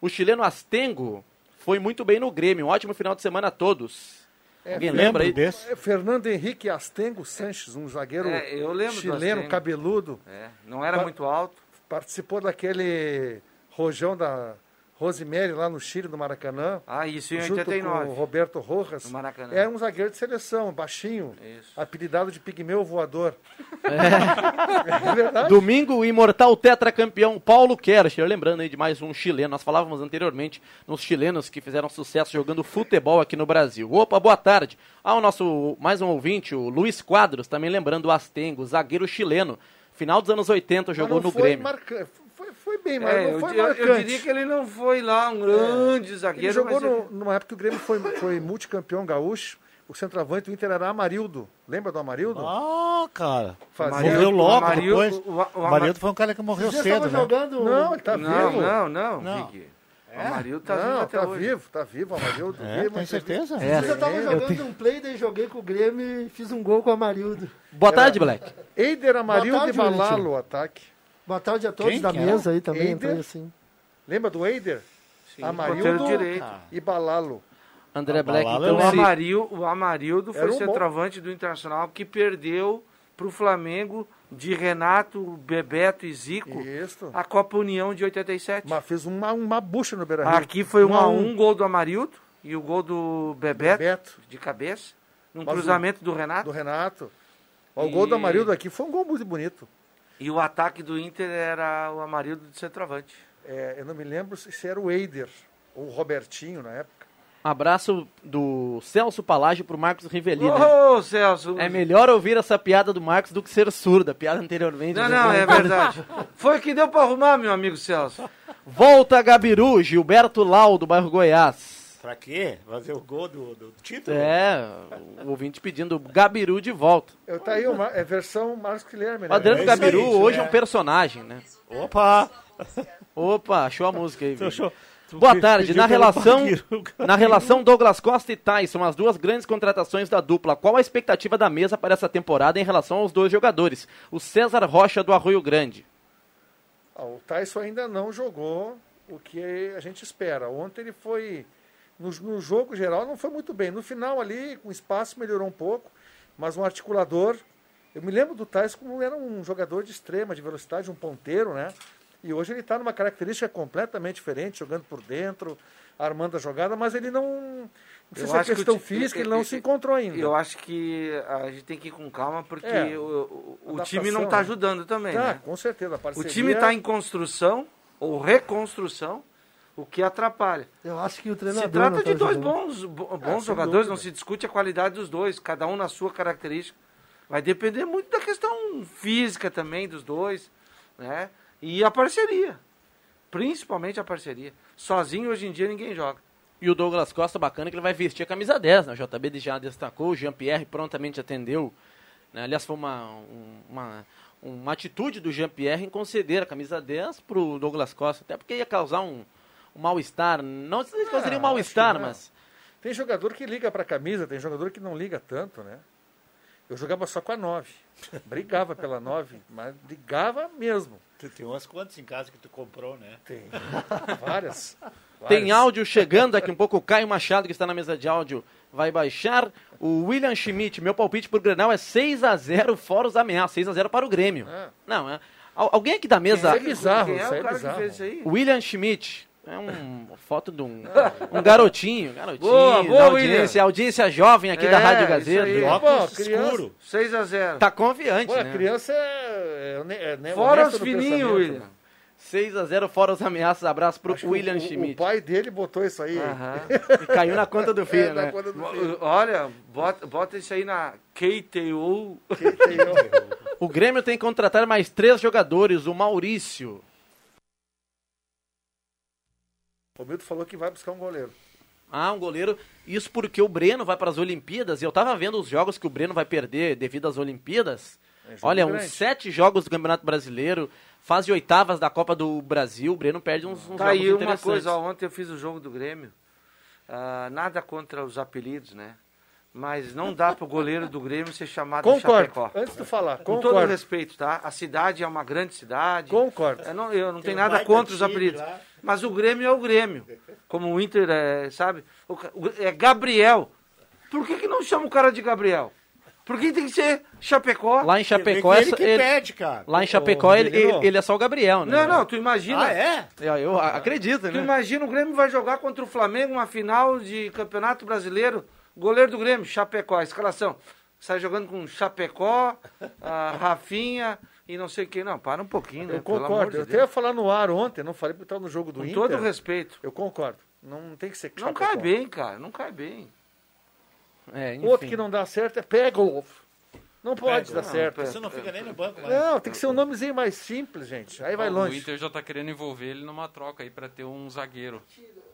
O chileno Astengo foi muito bem no Grêmio, um ótimo final de semana a todos. É, Alguém Fernando- lembra aí? é, Fernando Henrique Astengo Sanches, um zagueiro É, chileno, cabeludo. É, não era muito alto. Participou daquele rojão da Rosemary lá no Chile, no Maracanã. Ah, isso em junto 89. com o Roberto Rojas. No Maracanã. É um zagueiro de seleção, baixinho. Apelidado de pigmeu voador. É. É verdade. Domingo, o imortal tetracampeão Paulo Kercher, lembrando aí de mais um chileno. Nós falávamos anteriormente nos chilenos que fizeram sucesso jogando futebol aqui no Brasil. Opa, boa tarde. Ah, o nosso mais um ouvinte, o Luiz Quadros, também lembrando o Astengo, zagueiro chileno. Final dos anos 80 jogou Mas não no foi Grêmio. marca- Foi, foi bem, mas É, não eu, foi eu- marcante. eu diria que ele não foi lá um grande zagueiro. Ele jogou mas ele- no- numa época que o Grêmio foi, foi multicampeão gaúcho. O centroavante do Inter era Amarildo. Lembra do Amarildo? Ah, cara. Fazia- morreu logo Amarildo- depois. o- O, o Ama- Amarildo foi um cara que morreu cedo, né? jogando- Não, ele tá não, vivo. Não, não, Não. Vicky. É? O Amarildo tá não, vivo até tá hoje. vivo, tá vivo, o Amarildo. É, vivo, tem certeza? É. Eu tava Eu jogando tenho- um play, daí joguei com o Grêmio e fiz um gol com o Amarildo. Boa tarde, Black. Eider Amarildo tarde, e Balalo, o ataque. Boa tarde a todos Quem da é? mesa aí também, Eider? assim. Lembra do Eider? Sim, Amarildo direito. e Balalo. André Black, o, então, se- Amarildo, o Amarildo foi Era um bom- centroavante do Internacional que perdeu para o Flamengo de Renato, Bebeto e Zico Isso. a Copa União de 87. Mas fez uma, uma bucha no Beira-Rio. Aqui foi um a Um um, gol do Amarildo e o gol do Bebeto, Bebeto. de cabeça, num Mas o- cruzamento do Renato. Do Renato. O gol do E- Amarildo aqui foi um gol muito bonito. E o ataque do Inter era o Amarildo de centroavante. É, eu não me lembro se se era o Eider ou o Robertinho na época. Abraço do Celso Palágio pro Marcos Rivelino. Ô, Celso! É melhor ouvir essa piada do Marcos do que ser surdo. A piada anteriormente. Não, né? não, é verdade. Foi o que deu para arrumar, meu amigo Celso. Volta Gabiru, Gilberto Lau, do bairro Goiás. Pra quê? Fazer o gol do, do título? É, o ouvinte pedindo Gabiru de volta. Eu, tá aí, uma, é versão Marcos Guilherme, né? O Adriano É Gabiru hoje é é. um personagem, né? Opa! Opa, achou a música aí. Tu Vini. achou- Boa tarde. Na relação, na relação Douglas Costa e Tyson, as duas grandes contratações da dupla, qual a expectativa da mesa para essa temporada em relação aos dois jogadores? O César Rocha do Arroio Grande. Ah, o Tyson ainda não jogou o que a gente espera. Ontem ele foi, no, no jogo geral, não foi muito bem. No final ali, com espaço, melhorou um pouco, mas um articulador. Eu me lembro do Tyson como era um jogador de extrema, de velocidade, um ponteiro, né? E hoje ele está numa característica completamente diferente, jogando por dentro, armando a jogada, mas ele não. Não sei Eu se é que questão ti- física, eu- ele não se encontrou ainda. Eu acho que a gente tem que ir com calma, porque É, o, o- o time não está né? ajudando também, Tá, né? com certeza. A O parceria... time está em construção, ou reconstrução, o que atrapalha. Eu acho que o treinador. Se trata não de tá dois bons, bo- Ah, bons sem jogadores, não se discute a qualidade dos dois, cada um na sua característica. Vai depender muito da questão física também dos dois, né? E a parceria. Principalmente a parceria. Sozinho hoje em dia ninguém joga. E o Douglas Costa, bacana que ele vai vestir a camisa 10, né? O JB já destacou, o Jean-Pierre prontamente atendeu. né? Aliás, foi uma, um- uma, uma atitude do Jean-Pierre em conceder a camisa 10 pro Douglas Costa, até porque ia causar um, um mal-estar. Não sei se causaria um Ah, mal-estar, mas. Tem jogador que liga pra camisa, tem jogador que não liga tanto, né? Eu jogava só com a 9. Brigava pela 9, mas ligava mesmo. Tu tem umas quantas em casa que tu comprou, né? Tem. Várias. Tem áudio chegando daqui um pouco. O Caio Machado, que está na mesa de áudio, vai baixar. O William Schmidt, meu palpite por Grenal é 6x0 fora os ameaças. 6x0 para o Grêmio. Não, é. al- Alguém aqui da mesa. Isso é bizarro, Quem é isso o é cara bizarro. que fez isso aí? William Schmidt. É um- uma foto de um, um garotinho, garotinho, Boa, boa, da audiência, audiência jovem aqui da É, Rádio isso Gazeta. aí. Pô, criança, 6 a 0 Tá confiante, pô, a né? criança é, é, é né, Fora os fininhos, William. né? 6x0 fora os ameaças. Abraço pro Acho William o, Schmidt. O pai dele botou isso aí. Aham. E caiu na conta do filho, É, na né? conta do filho. Olha, bota, bota isso aí na KTO. O Grêmio tem que contratar mais três jogadores. O Maurício. O Milton falou que vai buscar um goleiro. Ah, um goleiro. Isso porque o Breno vai para as Olimpíadas. E eu tava vendo os jogos que o Breno vai perder devido às Olimpíadas. É Olha, grande. uns sete jogos do Campeonato Brasileiro. Fase oitavas da Copa do Brasil. O Breno perde uns, uns Tá jogos aí uma interessantes. coisa, ontem eu fiz o jogo do Grêmio. Ah, nada contra os apelidos, né? Mas não dá pro goleiro do Grêmio ser chamado de Concordo. Chapecó. Antes de falar, Com todo concordo. respeito, tá? A cidade é uma grande cidade. Concordo. Eu não, eu não tenho nada contra os apelidos. lá. Mas o Grêmio é o Grêmio. Como o Inter é, sabe? O o- é Gabriel. Por que, que não chama o cara de Gabriel? Por que tem que ser Chapecó? Lá em Chapecó, Ele essa- que ele- pede, cara. lá em Chapecó ele, Menino. ele, ele é só o Gabriel, né? Não, não, tu imagina. Ah, é? Eu, eu acredito, Tu né? imagina o Grêmio vai jogar contra o Flamengo uma final de Campeonato Brasileiro. Goleiro do Grêmio, Chapecó, a escalação. Sai jogando com Chapecó, a Rafinha e não sei quem. Não, para um pouquinho, né? Eu Pelo amor concordo. de eu até ia falar no ar ontem, não falei porque estava no jogo do Com Inter. todo respeito. Eu concordo. Não tem que ser Não Chapecó. cai bem, cara. Não cai bem. É, enfim. Outro que não dá certo é Pegolf. Não pode dar Não, certo. Você não fica nem no banco, mas... Não, tem que ser um nomezinho mais simples, gente. Aí vai O longe. Inter já tá querendo envolver ele numa troca aí pra ter um zagueiro.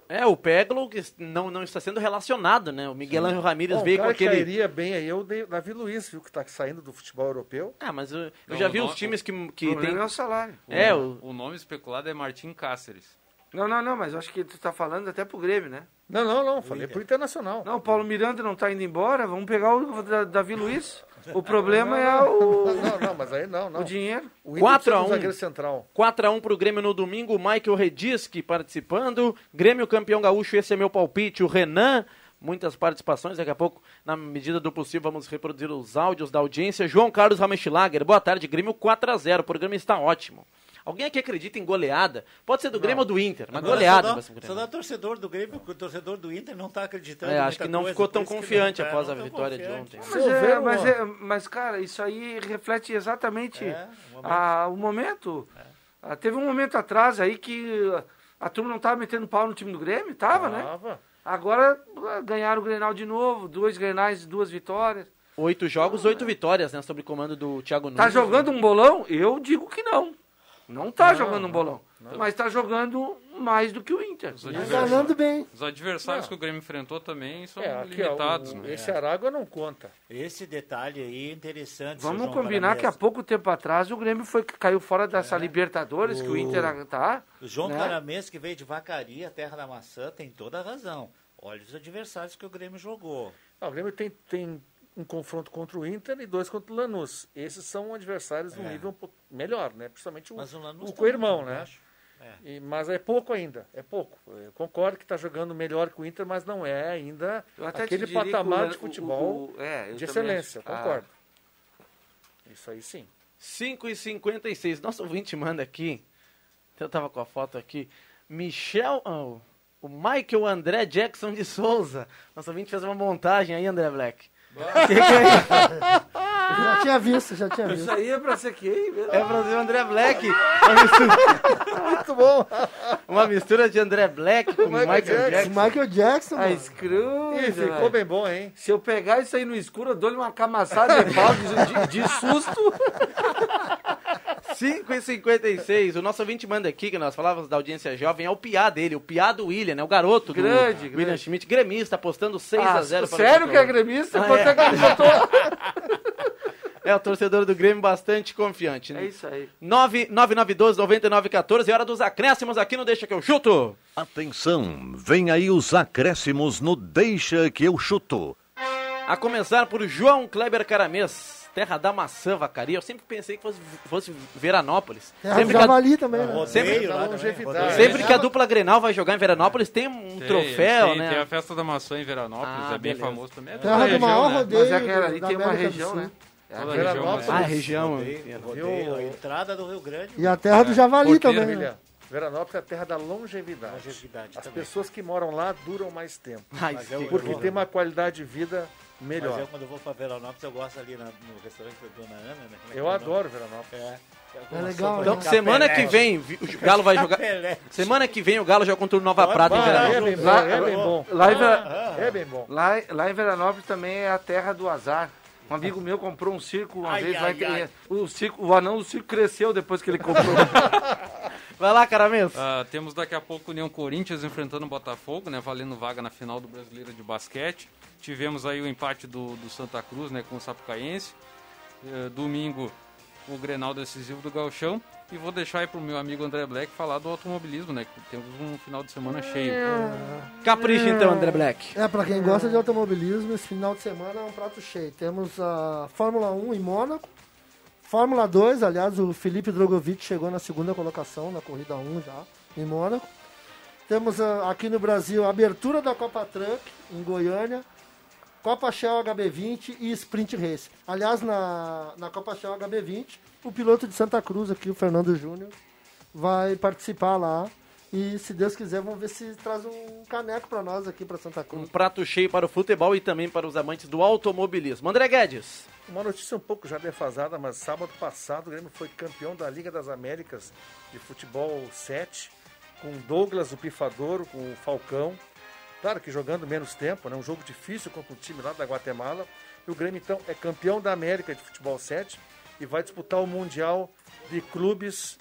É, o Peglo que não, não está sendo relacionado, né? O Miguel Ángel Ramírez Bom, veio o com cara que aquele... cairia bem aí é o Davi Luiz, viu, que está saindo do futebol europeu. Ah, mas eu, eu Não, já o vi no- os times que, O que problema tem... é o salário. É, o, o... o nome especulado é Martim Cáceres. Não, não, não, mas eu acho que tu tá falando até pro Grêmio, né? Não, não, não. Falei pro Internacional. Não, o Paulo Miranda não tá indo embora, vamos pegar o Da- Davi Luiz. O problema é o, Não, não, mas aí não, não. o dinheiro. O Inter 4 precisa a de um 1. zagueiro central. 4x1 pro Grêmio no domingo, Michael Redisky participando. Grêmio campeão gaúcho, esse é meu palpite. O Renan, muitas participações. Daqui a pouco, na medida do possível, vamos reproduzir os áudios da audiência. João Carlos Rameschlager, boa tarde. Grêmio 4x0, o programa está ótimo. Alguém aqui acredita em goleada? Pode ser do Grêmio ou do Inter, mas Agora, goleada. Só dá, só torcedor do Grêmio, porque o torcedor do Inter não tá acreditando. É, acho muita que não coisa, ficou tão confiante não tá- após a não vitória de confiante. ontem. Mas, é, mas, é, mas, cara, isso aí reflete exatamente É, o momento. a- o momento. Ah, teve um momento atrás aí que a turma não tava metendo pau no time do Grêmio, tava, né? Agora ah, ganharam o Grenal de novo, dois Grenais, duas vitórias. Oito jogos, oito vitórias, né? Sob comando do Thiago Nunes. Tá jogando um bolão? Eu digo que não. Não tá Não, jogando um bolão. Mas tá jogando mais do que o Inter. Os Tá adversários, ganhando bem. os adversários Não. que o Grêmio enfrentou também são É, aqui, ó, limitados, o- né? esse Aragua não conta. Esse detalhe aí é interessante. Vamos combinar que há pouco tempo atrás o Grêmio foi, caiu fora dessa Libertadores, que o O- Inter tá. O João né? Caramês, que veio de Vacaria, terra da maçã, tem toda a razão. Olha os adversários que o Grêmio jogou. Ah, o Grêmio tem, tem um confronto contra o Inter e dois contra o Lanús. Esses são adversários de um É. nível um pouco melhor, né? Principalmente o, Mas o Lanús o co-irmão, né? É. E- mas é pouco ainda, é pouco. Eu concordo que está jogando melhor que o Inter, mas não é ainda aquele patamar o- de o- futebol o- é, de excelência, acho. Ah. concordo. Isso aí sim. 5 e 56 Nosso ouvinte manda aqui. Eu tava com a foto aqui. Michel. oh, o Michael André Jackson de Souza. Nosso ouvinte fez uma montagem aí, André Black. Que que é isso? Já tinha visto, já tinha visto. Isso aí é pra ser quem? É pra ser o André Black. Muito bom. uma mistura de André Black com Michael Michael, Jackson. Jackson. Michael Jackson, A mano. Scrooge. Ih, ficou bem bom, hein? Se eu pegar isso aí no escuro, eu dou-lhe uma camaçada de pau de, de- de susto. 5 e 56 O nosso ouvinte manda aqui, que nós falávamos da audiência jovem, é o piá dele, o piá do William, né? O garoto do Grande, William grande. Schmidt, gremista, apostando 6 Ah, a 0 para o sério que é gremista? Ah, Quanto é. é? É o torcedor do Grêmio bastante confiante. É Né? isso aí. 9912-9914, é hora dos acréscimos aqui no Deixa que eu chuto. Atenção, vem aí os acréscimos no Deixa que eu chuto. A começar por João Kleber Caramês, terra da maçã, vacaria. Eu sempre pensei que fosse, fosse Veranópolis. Terra do sempre a, Javali também, né? Rodeio Sempre- lá também, sempre que a dupla Grenal vai jogar em Veranópolis, tem um Tem, troféu, tem, né? Tem a festa da maçã em Veranópolis, Ah, é bem beleza. famoso também. É Terra a do maior né? rodeio Mas é que ali da tem uma do região, né? Toda a Veranópolis. região, Ah, a região. Rodeio, rodeio, a entrada do Rio Grande. E a terra do Javali Porque, também. né? Veranópolis é a terra da longevidade. Longevidade As também. pessoas que moram lá duram mais tempo. Ai, Porque tem uma qualidade de vida melhor. Mas eu, quando eu vou pra Veranópolis, eu gosto ali na- no restaurante da Dona Ana, né? É Eu é adoro Veranópolis. É. É legal, Então, né? semana que vem, o Galo vai jogar. Pelé. Semana que vem o Galo joga contra o Nova Prata em Ah, é Veranópolis. bem bom, Lá- é bem bom. Lá em, Vera- É bem bom. lá, lá em Veranópolis também é a terra do azar. Um amigo meu comprou um circo uma Ai, vez. ai, lá em- ai. O, circo, o anão do circo cresceu depois que ele comprou. Vai lá, Caramês. Ah, temos daqui a pouco o União Corinthians enfrentando o Botafogo, né? Valendo vaga na final do Brasileiro de Basquete. Tivemos aí o empate do, do Santa Cruz, né? Com o Sapucaense. Eh, domingo, o Grenal decisivo do Galchão. E vou deixar aí pro meu amigo André Black falar do automobilismo, né? Que temos um final de semana cheio. Capricha então, André Black. É, pra quem gosta de automobilismo, esse final de semana é um prato cheio. Temos a Fórmula 1 em Mônaco. Fórmula 2, aliás, o Felipe Drogovic chegou na segunda colocação na corrida 1 já, em Mônaco. Temos ah, aqui no Brasil a abertura da Copa Truck, em Goiânia. Copa Shell HB20 e Sprint Race. Aliás, na, na Copa Shell HB20, o piloto de Santa Cruz aqui, o Fernando Júnior, vai participar lá. E se Deus quiser, vamos ver se traz um caneco para nós aqui para Santa Cruz. Um prato cheio para o futebol e também para os amantes do automobilismo. André Guedes. Uma notícia um pouco já defasada, mas sábado passado o Grêmio foi campeão da Liga das Américas de futebol 7, com Douglas, o Pifador, com o Falcão. Claro que jogando menos tempo, né? um jogo difícil contra um time lá da Guatemala. E o Grêmio, então, é campeão da América de futebol 7 e vai disputar o Mundial de Clubes.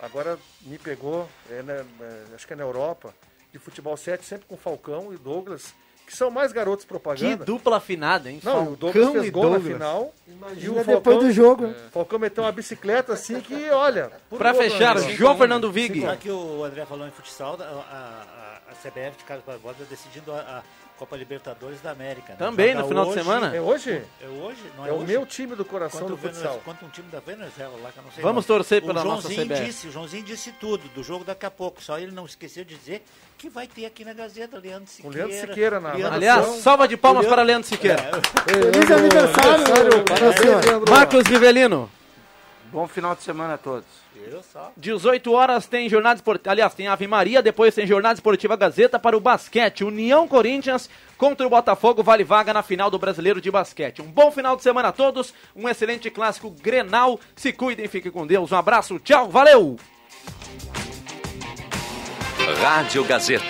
Agora me pegou, é, né, é, acho que é na Europa, de futebol 7, sempre com Falcão e Douglas, que são mais garotos Que propaganda. dupla afinada, hein? Não, o Douglas Falcão fez e gol Douglas. na final. Imagina depois do jogo? O Falcão meteu uma bicicleta assim que, olha. Pra fechar. João Fernando Vig. Já que o André falou em futsal, a, a CBF de Carlos Barbosa decidindo a, a Copa Libertadores da América. né? Também Joga no final de hoje- semana? É hoje? É hoje? Não é, É o hoje? meu time do coração Contra do o futsal. Contra um time da Venezuela lá, que eu não sei Vamos torcer pela o nossa CBF. Disse, o Joãozinho disse tudo do jogo daqui a pouco, só ele não esqueceu de dizer que vai ter aqui na Gazeta Leandro Siqueira. Leandro Siqueira na- Leandro Aliás, Siqueira. salva de palmas Leandro- para Leandro Siqueira. Feliz aniversário, o senhor. Marcos Rivelino. Bom final de semana a todos. Eu só. 18 horas tem jornada esportiva. Aliás, tem Ave Maria, depois tem jornada esportiva Gazeta para o basquete. União Corinthians contra o Botafogo vale vaga na final do Brasileiro de Basquete. Um bom final de semana a todos, um excelente clássico Grenal. Se cuidem, fiquem com Deus. Um abraço, tchau, valeu! Rádio Gazeta.